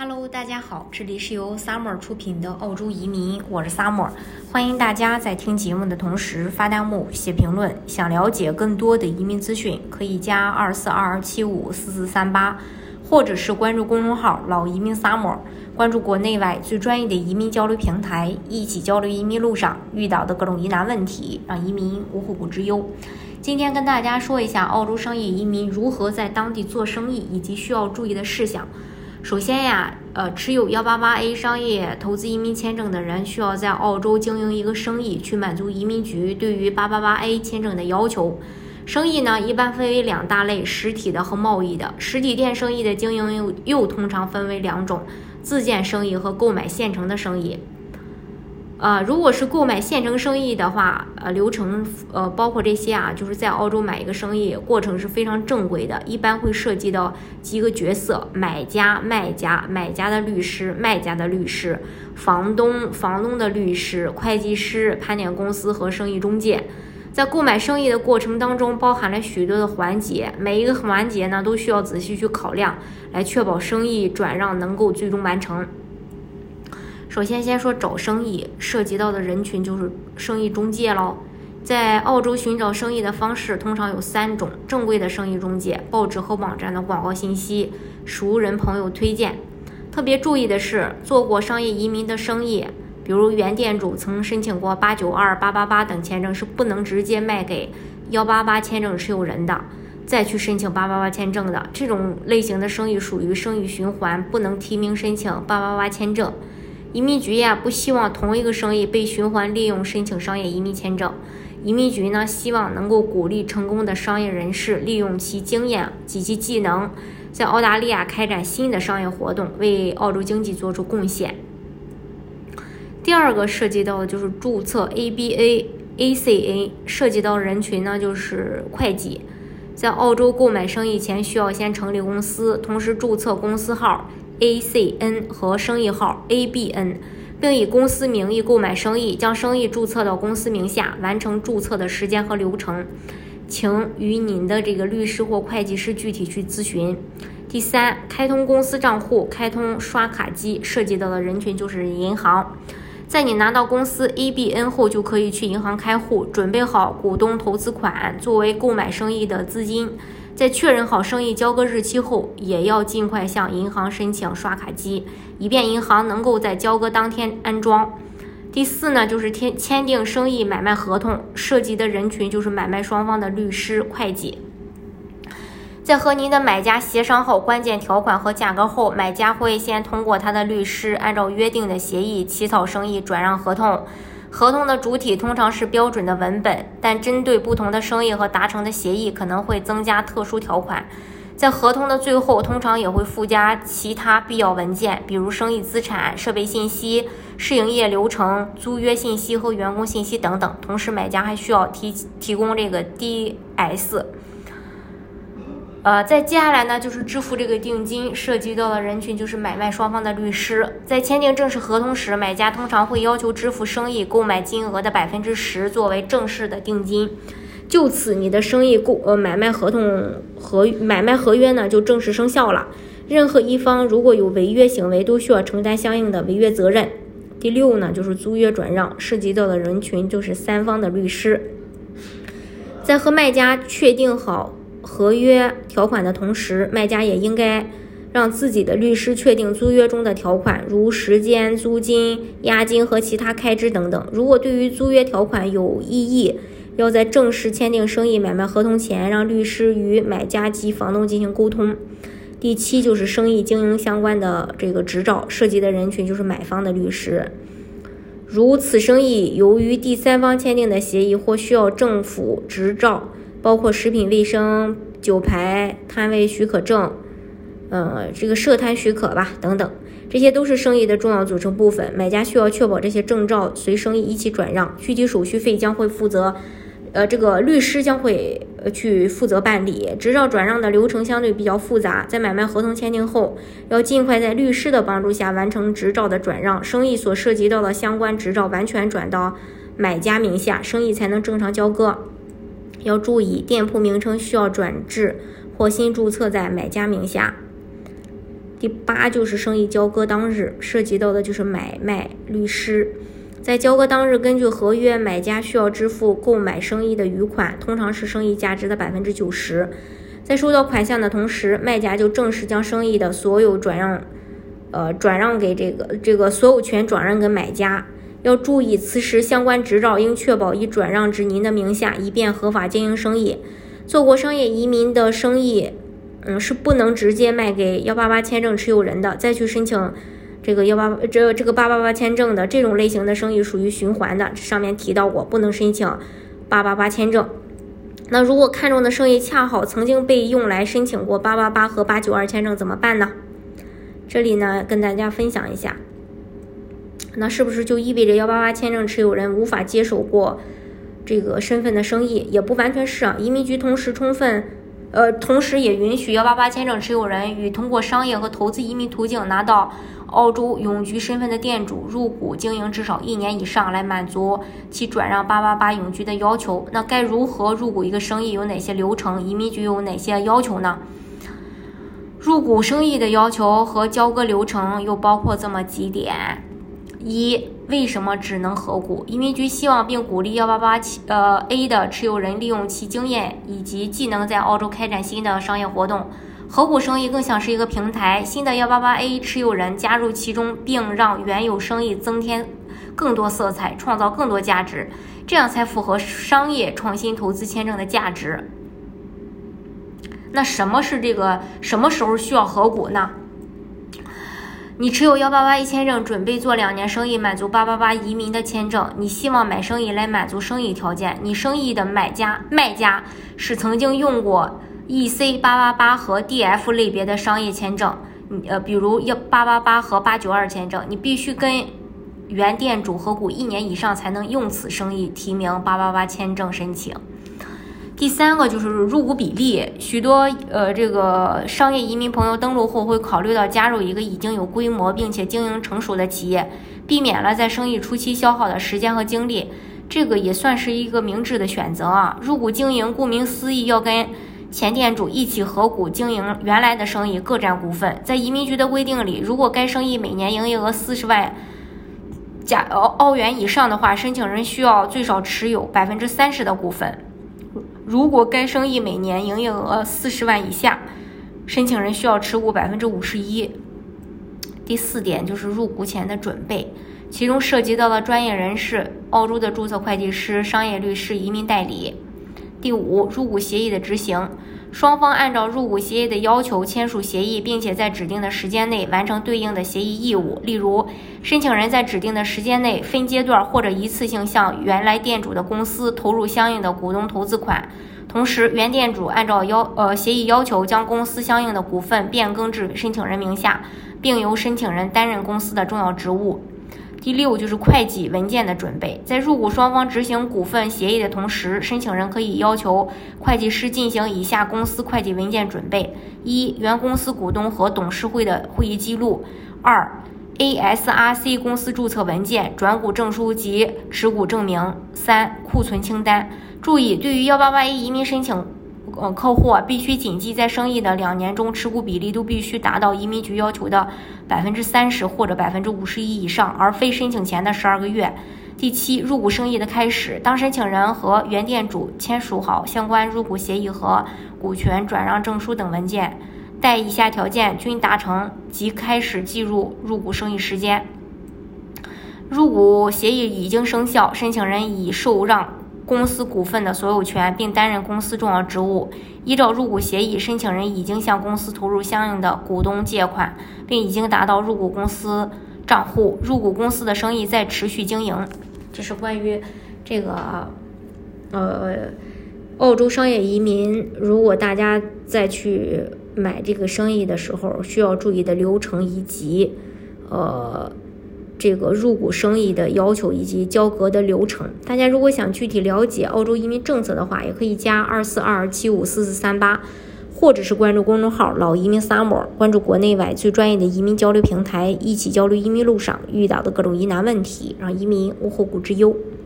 Hello，大家好，这里是由 Summer 出品的澳洲移民，我是 Summer，欢迎大家在听节目的同时发弹幕、写评论。想了解更多的移民资讯，可以加二四二二七五四四三八，或者是关注公众号“老移民 Summer”，关注国内外最专业的移民交流平台，一起交流移民路上遇到的各种疑难问题，让移民无后顾之忧。今天跟大家说一下澳洲商业移民如何在当地做生意，以及需要注意的事项。首先呀，呃，持有幺八八 A 商业投资移民签证的人需要在澳洲经营一个生意，去满足移民局对于八八八 A 签证的要求。生意呢，一般分为两大类：实体的和贸易的。实体店生意的经营又又通常分为两种：自建生意和购买现成的生意。呃，如果是购买现成生意的话，呃，流程呃包括这些啊，就是在澳洲买一个生意，过程是非常正规的，一般会涉及到几个角色：买家、卖家、买家的律师、卖家的律师、房东、房东的律师、会计师、盘点公司和生意中介。在购买生意的过程当中，包含了许多的环节，每一个环节呢都需要仔细去考量，来确保生意转让能够最终完成。首先，先说找生意，涉及到的人群就是生意中介喽。在澳洲寻找生意的方式通常有三种：正规的生意中介、报纸和网站的广告信息、熟人朋友推荐。特别注意的是，做过商业移民的生意，比如原店主曾申请过八九二、八八八等签证，是不能直接卖给幺八八签证持有人的，再去申请八八八签证的。这种类型的生意属于生意循环，不能提名申请八八八签证。移民局呀，不希望同一个生意被循环利用申请商业移民签证。移民局呢，希望能够鼓励成功的商业人士利用其经验及其技能，在澳大利亚开展新的商业活动，为澳洲经济做出贡献。第二个涉及到的就是注册 ABA、ACA，涉及到人群呢就是会计，在澳洲购买生意前需要先成立公司，同时注册公司号。ACN 和生意号 ABN，并以公司名义购买生意，将生意注册到公司名下，完成注册的时间和流程，请与您的这个律师或会计师具体去咨询。第三，开通公司账户，开通刷卡机，涉及到的人群就是银行。在你拿到公司 ABN 后，就可以去银行开户，准备好股东投资款作为购买生意的资金。在确认好生意交割日期后，也要尽快向银行申请刷卡机，以便银行能够在交割当天安装。第四呢，就是签签订生意买卖合同，涉及的人群就是买卖双方的律师、会计。在和您的买家协商好关键条款和价格后，买家会先通过他的律师按照约定的协议起草生意转让合同。合同的主体通常是标准的文本，但针对不同的生意和达成的协议，可能会增加特殊条款。在合同的最后，通常也会附加其他必要文件，比如生意资产、设备信息、试营业流程、租约信息和员工信息等等。同时，买家还需要提提供这个 DS。呃，在接下来呢，就是支付这个定金，涉及到的人群就是买卖双方的律师。在签订正式合同时，买家通常会要求支付生意购买金额的百分之十作为正式的定金，就此你的生意购呃买卖合同合买卖合约呢就正式生效了。任何一方如果有违约行为，都需要承担相应的违约责任。第六呢，就是租约转让，涉及到的人群就是三方的律师，在和卖家确定好。合约条款的同时，卖家也应该让自己的律师确定租约中的条款，如时间、租金、押金和其他开支等等。如果对于租约条款有异议，要在正式签订生意买卖合同前，让律师与买家及房东进行沟通。第七就是生意经营相关的这个执照，涉及的人群就是买方的律师。如此生意由于第三方签订的协议或需要政府执照。包括食品卫生、酒牌、摊位许可证，呃，这个设摊许可吧，等等，这些都是生意的重要组成部分。买家需要确保这些证照随生意一起转让，具体手续费将会负责，呃，这个律师将会呃去负责办理。执照转让的流程相对比较复杂，在买卖合同签订后，要尽快在律师的帮助下完成执照的转让，生意所涉及到的相关执照完全转到买家名下，生意才能正常交割。要注意，店铺名称需要转至或新注册在买家名下。第八就是生意交割当日，涉及到的就是买卖律师。在交割当日，根据合约，买家需要支付购买生意的余款，通常是生意价值的百分之九十。在收到款项的同时，卖家就正式将生意的所有转让，呃，转让给这个这个所有权转让给买家。要注意，此时相关执照应确保已转让至您的名下，以便合法经营生意。做过商业移民的生意，嗯，是不能直接卖给幺八八签证持有人的，再去申请。这个幺八这这个八八八签证的这种类型的生意属于循环的，上面提到过不能申请八八八签证。那如果看中的生意恰好曾经被用来申请过八八八和八九二签证怎么办呢？这里呢跟大家分享一下，那是不是就意味着幺八八签证持有人无法接手过这个身份的生意？也不完全是啊，移民局同时充分。呃，同时也允许幺八八签证持有人与通过商业和投资移民途径拿到澳洲永居身份的店主入股经营至少一年以上，来满足其转让八八八永居的要求。那该如何入股一个生意？有哪些流程？移民局有哪些要求呢？入股生意的要求和交割流程又包括这么几点。一、为什么只能合股？移民局希望并鼓励幺八八七呃 A 的持有人利用其经验以及技能，在澳洲开展新的商业活动。合股生意更像是一个平台，新的幺八八 A 持有人加入其中，并让原有生意增添更多色彩，创造更多价值，这样才符合商业创新投资签证的价值。那什么是这个？什么时候需要合股呢？你持有幺八八一签证，准备做两年生意，满足八八八移民的签证。你希望买生意来满足生意条件。你生意的买家、卖家是曾经用过 EC 八八八和 DF 类别的商业签证，呃，比如幺八八八和八九二签证。你必须跟原店主合股一年以上，才能用此生意提名八八八签证申请。第三个就是入股比例，许多呃这个商业移民朋友登陆后会考虑到加入一个已经有规模并且经营成熟的企业，避免了在生意初期消耗的时间和精力，这个也算是一个明智的选择啊。入股经营，顾名思义，要跟前店主一起合股经营原来的生意，各占股份。在移民局的规定里，如果该生意每年营业额四十万加澳澳元以上的话，申请人需要最少持有百分之三十的股份。如果该生意每年营业额四十万以下，申请人需要持股百分之五十一。第四点就是入股前的准备，其中涉及到了专业人士、澳洲的注册会计师、商业律师、移民代理。第五，入股协议的执行。双方按照入股协议的要求签署协议，并且在指定的时间内完成对应的协议义务。例如，申请人在指定的时间内分阶段或者一次性向原来店主的公司投入相应的股东投资款，同时原店主按照要呃协议要求将公司相应的股份变更至申请人名下，并由申请人担任公司的重要职务。第六就是会计文件的准备，在入股双方执行股份协议的同时，申请人可以要求会计师进行以下公司会计文件准备：一、原公司股东和董事会的会议记录；二、ASRC 公司注册文件、转股证书及持股证明；三、库存清单。注意，对于幺八八一移民申请。呃，客户，必须谨记，在生意的两年中，持股比例都必须达到移民局要求的百分之三十或者百分之五十一以上，而非申请前的十二个月。第七，入股生意的开始，当申请人和原店主签署好相关入股协议和股权转让证书等文件，待以下条件均达成，即开始计入入股生意时间。入股协议已经生效，申请人已受让。公司股份的所有权，并担任公司重要职务。依照入股协议，申请人已经向公司投入相应的股东借款，并已经达到入股公司账户。入股公司的生意在持续经营。这是关于这个呃澳洲商业移民，如果大家再去买这个生意的时候，需要注意的流程以及呃。这个入股生意的要求以及交割的流程，大家如果想具体了解澳洲移民政策的话，也可以加二四二二七五四四三八，或者是关注公众号“老移民 summer”，关注国内外最专业的移民交流平台，一起交流移民路上遇到的各种疑难问题，让移民无后顾之忧。